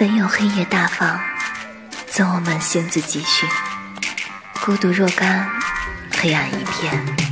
本有黑夜，大方赠我们星子积蓄。孤独若干，黑暗一片。